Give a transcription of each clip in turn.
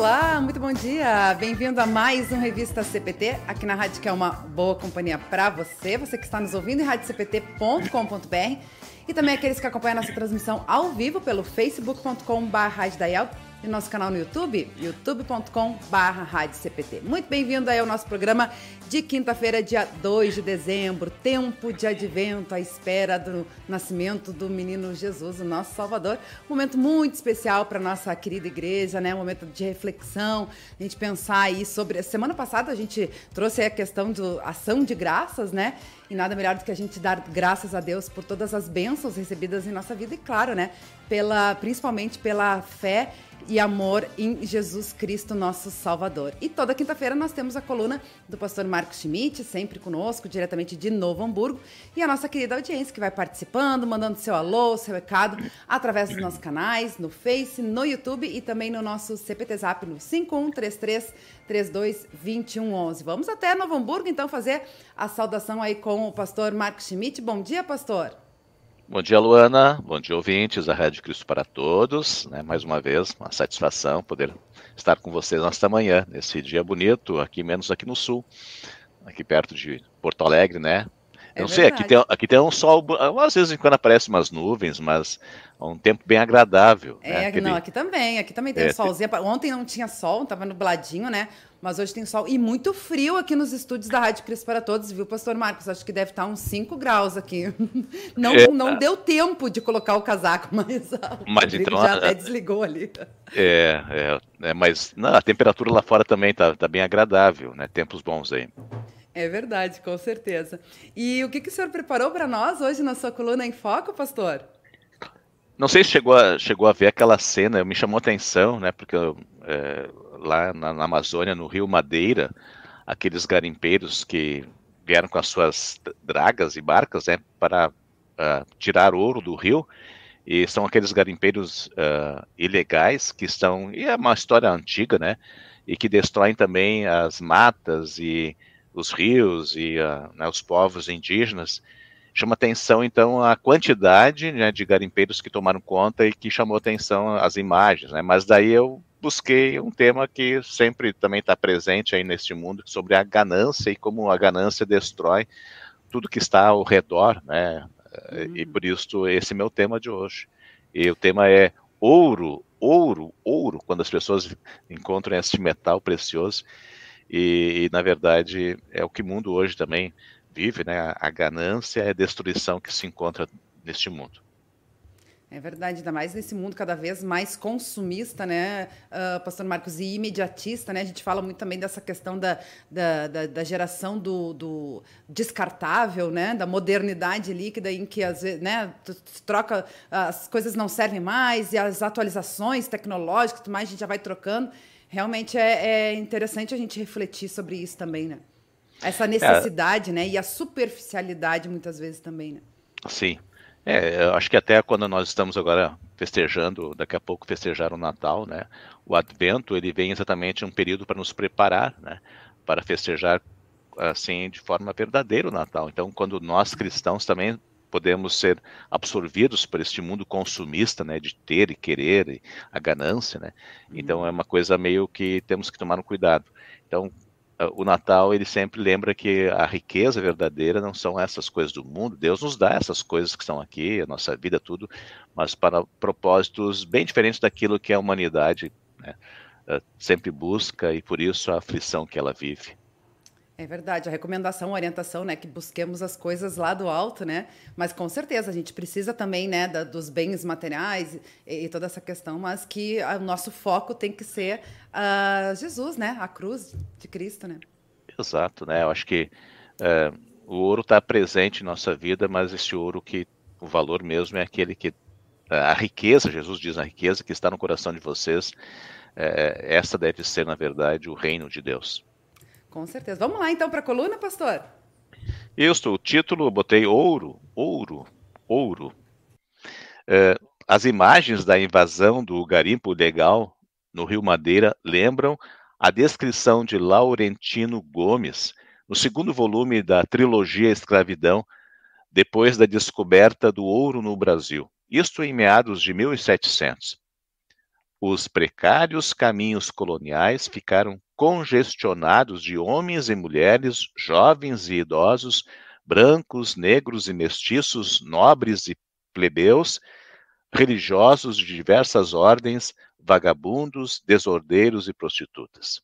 Olá, muito bom dia. Bem-vindo a mais um Revista CPT, aqui na rádio que é uma boa companhia para você, você que está nos ouvindo em radiocpt.com.br e também aqueles que acompanham a nossa transmissão ao vivo pelo facebook.com.br e nosso canal no YouTube, youtube.com/radiocpt. Muito bem-vindo aí ao nosso programa de quinta-feira, dia 2 de dezembro, tempo de advento, à espera do nascimento do menino Jesus, o nosso Salvador. Um momento muito especial para nossa querida igreja, né? Um momento de reflexão, a gente pensar aí sobre. Semana passada a gente trouxe a questão do ação de graças, né? E nada melhor do que a gente dar graças a Deus por todas as bênçãos recebidas em nossa vida e, claro, né? Pela, principalmente pela fé e amor em Jesus Cristo, nosso Salvador. E toda quinta-feira nós temos a coluna do pastor Marcos Schmidt, sempre conosco, diretamente de Novo Hamburgo, e a nossa querida audiência que vai participando, mandando seu alô, seu recado, através dos nossos canais, no Face, no YouTube e também no nosso CPT Zap no 5133 322111. Vamos até Novo Hamburgo, então, fazer a saudação aí com o pastor Marcos Schmidt. Bom dia, pastor. Bom dia, Luana. Bom dia, ouvintes da Rádio Cristo para Todos. Né? Mais uma vez, uma satisfação poder estar com vocês nesta manhã, nesse dia bonito, aqui menos aqui no sul, aqui perto de Porto Alegre, né? É não sei, aqui tem, aqui tem um sol, às vezes quando aparecem umas nuvens, mas é um tempo bem agradável. É, né? Aquele... não, aqui também, aqui também tem é, um solzinho. Tem... Ontem não tinha sol, tava nubladinho, né? Mas hoje tem sol e muito frio aqui nos estúdios da Rádio Cris para Todos, viu, Pastor Marcos? Acho que deve estar uns 5 graus aqui. Não, é, não deu tempo de colocar o casaco, mas, mas então, já até desligou ali. É, é, é mas não, a temperatura lá fora também tá, tá bem agradável, né? Tempos bons aí. É verdade, com certeza. E o que, que o senhor preparou para nós hoje na sua coluna em Foco, pastor? Não sei se chegou a, chegou a ver aquela cena, me chamou a atenção, né? Porque é, lá na, na, Amazônia, no Rio Madeira, aqueles garimpeiros que vieram com as suas dragas e barcas né, para uh, tirar ouro do rio, e são aqueles garimpeiros uh, ilegais que estão, e é uma história antiga, né, e que destroem também as matas e os rios e uh, né, os povos indígenas, chama atenção então a quantidade né, de garimpeiros que tomaram conta e que chamou atenção as imagens, né? Mas daí eu busquei um tema que sempre também está presente aí neste mundo sobre a ganância e como a ganância destrói tudo que está ao redor, né? Uhum. E por isso esse é meu tema de hoje. E o tema é ouro, ouro, ouro, quando as pessoas encontram esse metal precioso. E, e na verdade é o que o mundo hoje também vive, né? A ganância é a destruição que se encontra neste mundo. É verdade, ainda mais nesse mundo cada vez mais consumista, né, uh, Pastor Marcos, e imediatista, né? A gente fala muito também dessa questão da, da, da, da geração do, do, descartável, né? Da modernidade líquida em que às vezes, né, tu, tu troca, as coisas não servem mais e as atualizações tecnológicas, tudo mais, a gente já vai trocando. Realmente é, é interessante a gente refletir sobre isso também, né? Essa necessidade, é. né? E a superficialidade muitas vezes também, né? Sim. É, eu acho que até quando nós estamos agora festejando, daqui a pouco festejar o Natal, né? O Advento, ele vem exatamente um período para nos preparar, né? Para festejar assim de forma verdadeira o Natal. Então, quando nós cristãos também podemos ser absorvidos por este mundo consumista, né, de ter e querer, e a ganância, né? Então é uma coisa meio que temos que tomar um cuidado. Então, o Natal ele sempre lembra que a riqueza verdadeira não são essas coisas do mundo. Deus nos dá essas coisas que estão aqui, a nossa vida, tudo, mas para propósitos bem diferentes daquilo que a humanidade né, eh, sempre busca e por isso a aflição que ela vive. É verdade, a recomendação, a orientação, né, que busquemos as coisas lá do alto, né? Mas com certeza a gente precisa também, né, da, dos bens materiais e, e, toda essa questão, mas que o nosso foco tem que ser uh, Jesus, né, a cruz de Cristo, né? Exato, né? Eu acho que uh, o ouro está presente em nossa vida, mas esse ouro que o valor mesmo é aquele que a riqueza, Jesus diz a riqueza que está no coração de vocês, eh, essa deve ser na verdade o reino de Deus. Com certeza. Vamos lá então para a coluna, pastor? Isso, o título botei ouro, ouro, ouro. É, as imagens da invasão do garimpo legal no Rio Madeira lembram a descrição de Laurentino Gomes no segundo volume da trilogia Escravidão, depois da descoberta do ouro no Brasil. Isto em meados de 1700. Os precários caminhos coloniais ficaram congestionados de homens e mulheres, jovens e idosos, brancos, negros e mestiços, nobres e plebeus, religiosos de diversas ordens, vagabundos, desordeiros e prostitutas.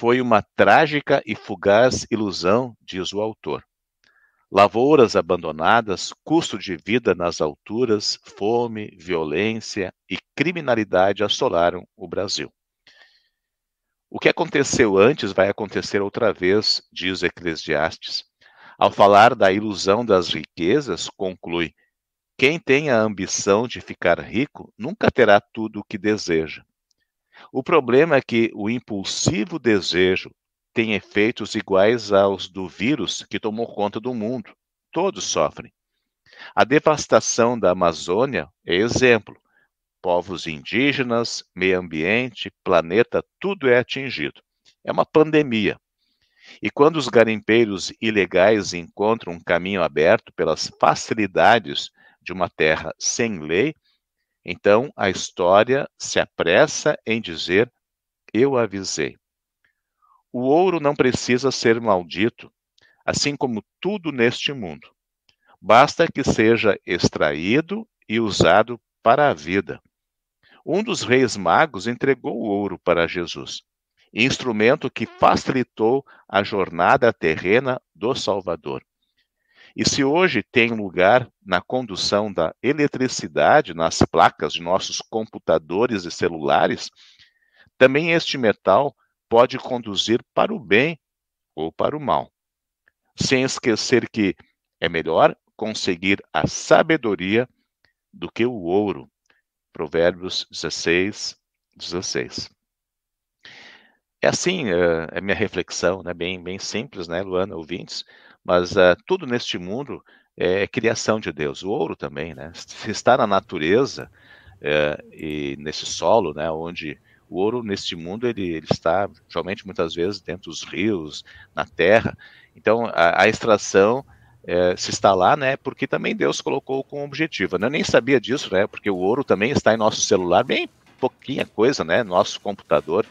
Foi uma trágica e fugaz ilusão, diz o autor. Lavouras abandonadas, custo de vida nas alturas, fome, violência e criminalidade assolaram o Brasil. O que aconteceu antes vai acontecer outra vez, diz Eclesiastes. Ao falar da ilusão das riquezas, conclui: quem tem a ambição de ficar rico nunca terá tudo o que deseja. O problema é que o impulsivo desejo tem efeitos iguais aos do vírus que tomou conta do mundo. Todos sofrem. A devastação da Amazônia é exemplo. Povos indígenas, meio ambiente, planeta, tudo é atingido. É uma pandemia. E quando os garimpeiros ilegais encontram um caminho aberto pelas facilidades de uma terra sem lei, então a história se apressa em dizer: Eu avisei. O ouro não precisa ser maldito, assim como tudo neste mundo. Basta que seja extraído e usado para a vida. Um dos reis magos entregou o ouro para Jesus, instrumento que facilitou a jornada terrena do Salvador. E se hoje tem lugar na condução da eletricidade nas placas de nossos computadores e celulares, também este metal pode conduzir para o bem ou para o mal. Sem esquecer que é melhor conseguir a sabedoria do que o ouro. Provérbios 16, 16. É assim, é, é minha reflexão, né? bem, bem simples, né, Luana, ouvintes? Mas uh, tudo neste mundo é criação de Deus. O ouro também, né? Se está na natureza é, e nesse solo, né, onde o ouro neste mundo ele, ele, está geralmente muitas vezes dentro dos rios, na terra. Então a, a extração é, se está lá, né? Porque também Deus colocou como objetivo. Né? Eu nem sabia disso, né? Porque o ouro também está em nosso celular, bem pouquinha coisa, né? Nosso computador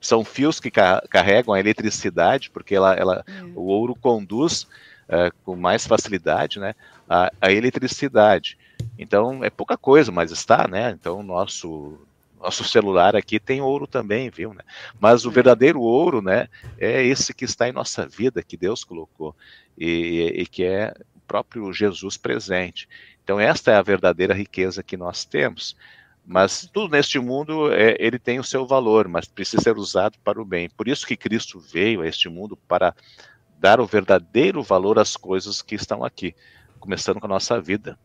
são fios que carregam a eletricidade, porque ela, ela hum. o ouro conduz uh, com mais facilidade né, a, a, eletricidade. Então é pouca coisa, mas está, né? Então nosso nosso celular aqui tem ouro também, viu? Né? Mas o hum. verdadeiro ouro, né, é esse que está em nossa vida, que Deus colocou e, e que é o próprio Jesus presente. Então esta é a verdadeira riqueza que nós temos. Mas tudo neste mundo é, ele tem o seu valor, mas precisa ser usado para o bem. Por isso que Cristo veio a este mundo para dar o verdadeiro valor às coisas que estão aqui, começando com a nossa vida.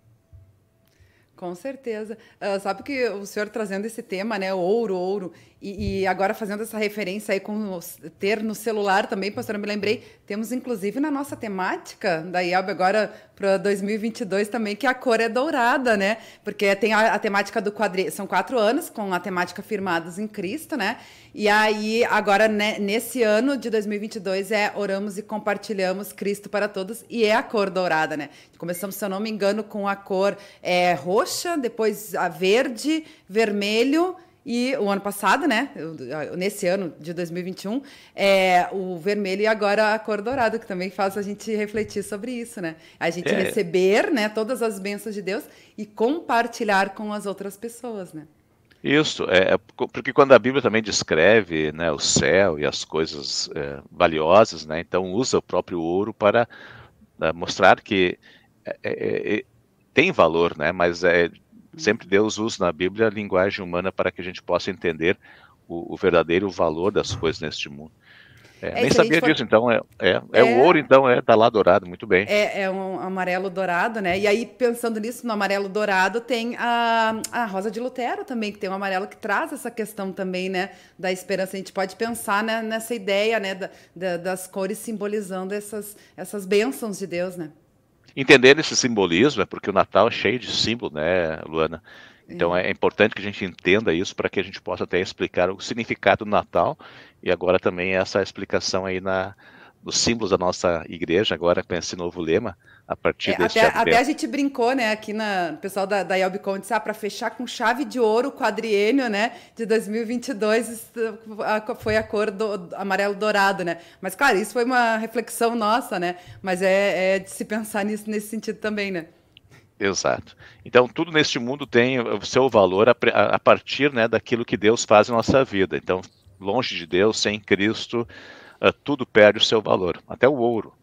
Com certeza. Uh, sabe que o senhor trazendo esse tema, né, ouro, ouro, e, e, agora fazendo essa referência aí com ter no celular também, pastor, eu me lembrei, temos inclusive na nossa temática da IELB agora para 2022 também, que a cor é dourada, né? Porque tem a, a temática do quadrilho, são quatro anos com a temática Firmados em Cristo, né? E aí, agora, né, nesse ano de 2022, é Oramos e Compartilhamos Cristo para Todos, e é a cor dourada, né? Começamos, se eu não me engano, com a cor é, roxa, depois a verde, vermelho e o ano passado, né? Nesse ano de 2021, é o vermelho e agora a cor dourada, que também faz a gente refletir sobre isso, né? A gente é. receber né, todas as bênçãos de Deus e compartilhar com as outras pessoas, né? Isso, é, é porque quando a Bíblia também descreve né, o céu e as coisas é, valiosas, né, então usa o próprio ouro para é, mostrar que é, é, é, tem valor, né, mas é, Sempre Deus usa na Bíblia a linguagem humana para que a gente possa entender o, o verdadeiro valor das coisas neste mundo. É, é, nem sabia for... disso, então é, é, é, é, o ouro, então é tá lá dourado, muito bem. É, é um amarelo dourado, né? E aí, pensando nisso, no amarelo dourado, tem a, a rosa de Lutero também, que tem um amarelo que traz essa questão também, né? Da esperança. A gente pode pensar né, nessa ideia, né? Da, da, das cores simbolizando essas, essas bênçãos de Deus, né? Entender esse simbolismo, é porque o Natal é cheio de símbolo, né, Luana? Então é. é importante que a gente entenda isso para que a gente possa até explicar o significado do Natal e agora também essa explicação aí na, nos símbolos da nossa igreja agora com esse novo lema a partir é, deste até, até a gente brincou, né, aqui na o pessoal da, da Yelbicon disse, ah, para fechar com chave de ouro o quadriênio, né, de 2022 foi a cor do amarelo dourado, né, mas claro, isso foi uma reflexão nossa, né, mas é, é de se pensar nisso nesse sentido também, né. Exato. Então, tudo neste mundo tem o seu valor a, a partir né, daquilo que Deus faz na nossa vida. Então, longe de Deus, sem Cristo, tudo perde o seu valor, até o ouro.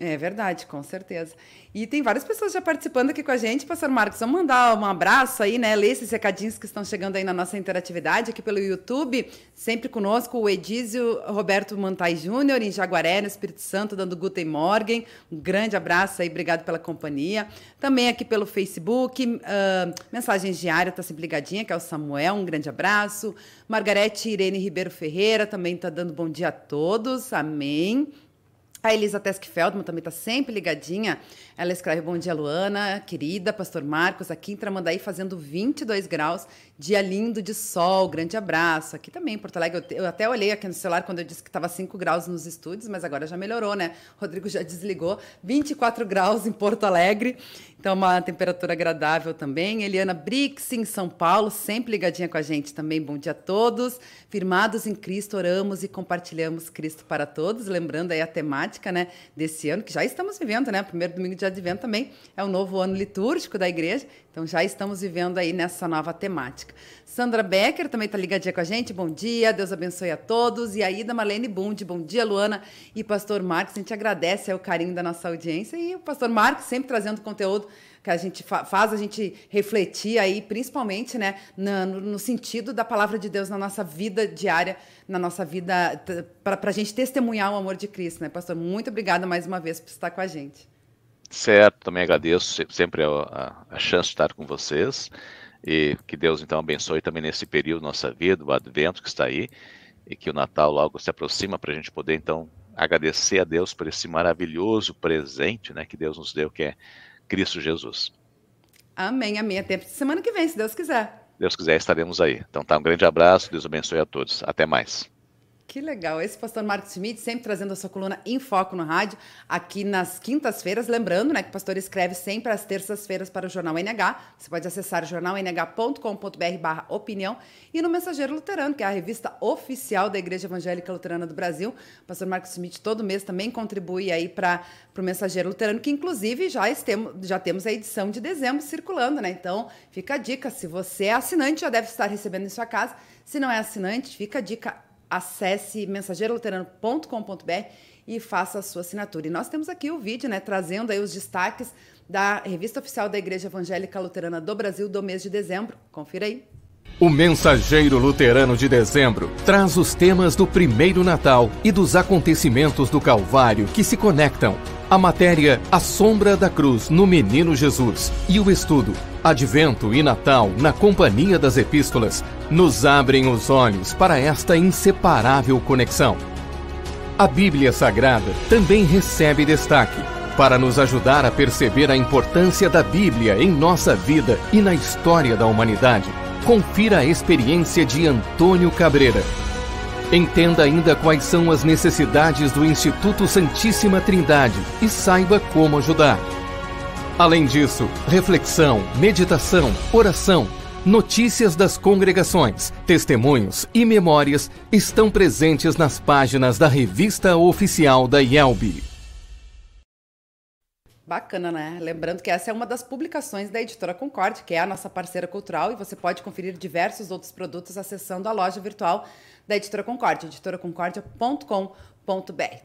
É verdade, com certeza. E tem várias pessoas já participando aqui com a gente, pastor Marcos. Vamos mandar um abraço aí, né? Ler esses recadinhos que estão chegando aí na nossa interatividade aqui pelo YouTube. Sempre conosco o Edísio Roberto Mantai Júnior, em Jaguaré, no Espírito Santo, dando Guten Morgen. Um grande abraço aí, obrigado pela companhia. Também aqui pelo Facebook, uh, mensagens diárias, tá sempre ligadinha, que é o Samuel, um grande abraço. Margarete Irene Ribeiro Ferreira também está dando bom dia a todos. Amém. A Elisa Tesk Feldman também está sempre ligadinha. Ela escreve: Bom dia, Luana, querida, Pastor Marcos, aqui em Tramandaí fazendo 22 graus, dia lindo de sol, grande abraço. Aqui também Porto Alegre, eu, até olhei aqui no celular quando eu disse que estava 5 graus nos estúdios, mas agora já melhorou, né? Rodrigo já desligou, 24 graus em Porto Alegre. Então, uma temperatura agradável também. Eliana Brix, em São Paulo, sempre ligadinha com a gente também. Bom dia a todos. Firmados em Cristo, oramos e compartilhamos Cristo para todos. Lembrando aí a temática né, desse ano, que já estamos vivendo, né? Primeiro domingo de advento também é o novo ano litúrgico da igreja. Então, já estamos vivendo aí nessa nova temática. Sandra Becker também está ligadinha com a gente. Bom dia, Deus abençoe a todos. E aí, da Marlene Bund, bom dia, Luana e Pastor Marcos. A gente agradece o carinho da nossa audiência e o Pastor Marcos sempre trazendo conteúdo que a gente fa faz a gente refletir aí, principalmente, né, no, no, sentido da palavra de Deus na nossa vida diária, na nossa vida, para a gente testemunhar o amor de Cristo, né, Pastor? Muito obrigada mais uma vez por estar com a gente. Certo, também agradeço sempre a, a, a chance de estar com vocês. E que Deus então abençoe também nesse período nossa vida, o advento que está aí, e que o Natal logo se aproxima para a gente poder então agradecer a Deus por esse maravilhoso presente, né, que Deus nos deu, que é Cristo Jesus. Amém, amém. Até semana que vem, se Deus quiser. Deus quiser, estaremos aí. Então tá, um grande abraço, Deus abençoe a todos. Até mais. Que legal. Esse pastor Marcos Schmidt sempre trazendo a sua coluna em foco no rádio, aqui nas quintas-feiras. Lembrando né, que o pastor escreve sempre às terças-feiras para o Jornal NH. Você pode acessar jornalnh.com.br opinião e no Mensageiro Luterano, que é a revista oficial da Igreja Evangélica Luterana do Brasil. O pastor Marcos Schmidt todo mês também contribui aí para o Mensageiro Luterano, que inclusive já, estemos, já temos a edição de dezembro circulando, né? Então, fica a dica. Se você é assinante, já deve estar recebendo em sua casa. Se não é assinante, fica a dica acesse mensageiroluterano.com.br e faça a sua assinatura. E nós temos aqui o vídeo, né, trazendo aí os destaques da revista oficial da Igreja Evangélica Luterana do Brasil do mês de dezembro. Confira aí. O Mensageiro Luterano de Dezembro traz os temas do primeiro Natal e dos acontecimentos do Calvário que se conectam. A matéria A Sombra da Cruz no Menino Jesus e o estudo Advento e Natal na Companhia das Epístolas nos abrem os olhos para esta inseparável conexão. A Bíblia Sagrada também recebe destaque para nos ajudar a perceber a importância da Bíblia em nossa vida e na história da humanidade Confira a experiência de Antônio Cabreira. Entenda ainda quais são as necessidades do Instituto Santíssima Trindade e saiba como ajudar. Além disso, reflexão, meditação, oração, notícias das congregações, testemunhos e memórias estão presentes nas páginas da revista oficial da IELB. Bacana, né? Lembrando que essa é uma das publicações da Editora Concorde, que é a nossa parceira cultural, e você pode conferir diversos outros produtos acessando a loja virtual da Editora Concorde, editoraconcordia.com.br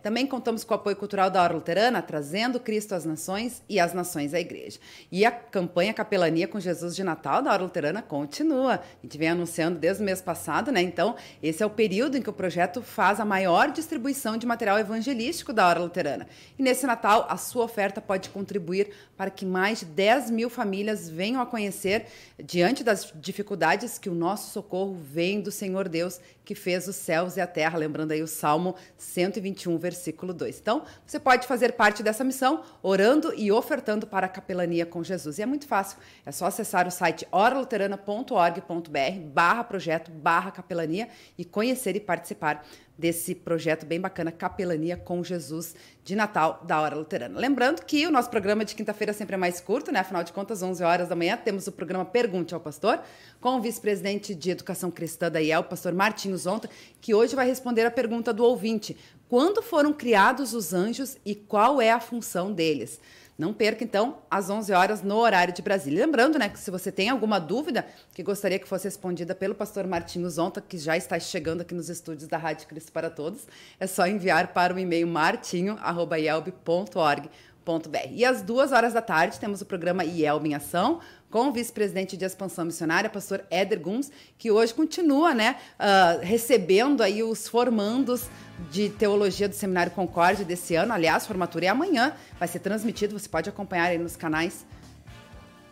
também contamos com o apoio cultural da Hora Luterana, trazendo Cristo às nações e as nações à igreja. E a campanha Capelania com Jesus de Natal da Hora Luterana continua. A gente vem anunciando desde o mês passado, né? Então, esse é o período em que o projeto faz a maior distribuição de material evangelístico da Hora Luterana. E nesse Natal, a sua oferta pode contribuir para que mais de 10 mil famílias venham a conhecer, diante das dificuldades, que o nosso socorro vem do Senhor Deus, que fez os céus e a terra. Lembrando aí o Salmo 100 121, versículo 2. Então, você pode fazer parte dessa missão orando e ofertando para a capelania com Jesus. E é muito fácil, é só acessar o site oraluterana.org.br barra projeto barra capelania e conhecer e participar desse projeto bem bacana, Capelania com Jesus de Natal da Hora Luterana. Lembrando que o nosso programa de quinta-feira sempre é mais curto, né? Afinal de contas, 11 horas da manhã, temos o programa Pergunte ao Pastor, com o vice-presidente de Educação Cristã da IEL, pastor Martinho Zonta, que hoje vai responder a pergunta do ouvinte: quando foram criados os anjos e qual é a função deles? Não perca, então, às 11 horas no horário de Brasília. Lembrando, né, que se você tem alguma dúvida que gostaria que fosse respondida pelo pastor Martinho Zonta, que já está chegando aqui nos estúdios da Rádio Cristo para Todos, é só enviar para o e-mail martinho.ielb.org. E às duas horas da tarde temos o programa IELB em Ação, com o vice-presidente de expansão missionária, pastor Éder Guns, que hoje continua né, uh, recebendo aí os formandos de teologia do Seminário Concórdia desse ano. Aliás, formatura é amanhã, vai ser transmitido, você pode acompanhar aí nos canais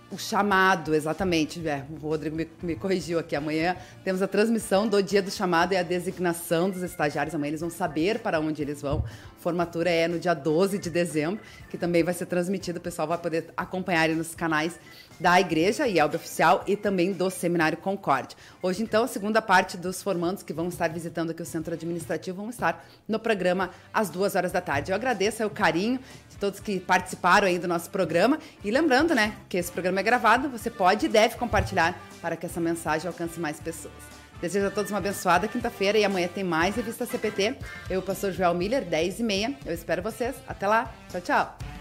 o chamado, exatamente. É, o Rodrigo me, me, corrigiu aqui. Amanhã temos a transmissão do dia do chamado e a designação dos estagiários. Amanhã eles vão saber para onde eles vão. Formatura é no dia 12 de dezembro, que também vai ser transmitido. O pessoal vai poder acompanhar nos canais da igreja, IELB Oficial, e também do Seminário Concorde. Hoje, então, a segunda parte dos formandos que vão estar visitando aqui o Centro Administrativo vão estar no programa às duas horas da tarde. Eu agradeço o carinho de todos que participaram aí do nosso programa. E lembrando, né, que esse programa é gravado, você pode e deve compartilhar para que essa mensagem alcance mais pessoas. Desejo a todos uma abençoada quinta-feira e amanhã tem mais Revista CPT. Eu, pastor Joel Miller, 10 e meia. Eu espero vocês. Até lá. Tchau, tchau.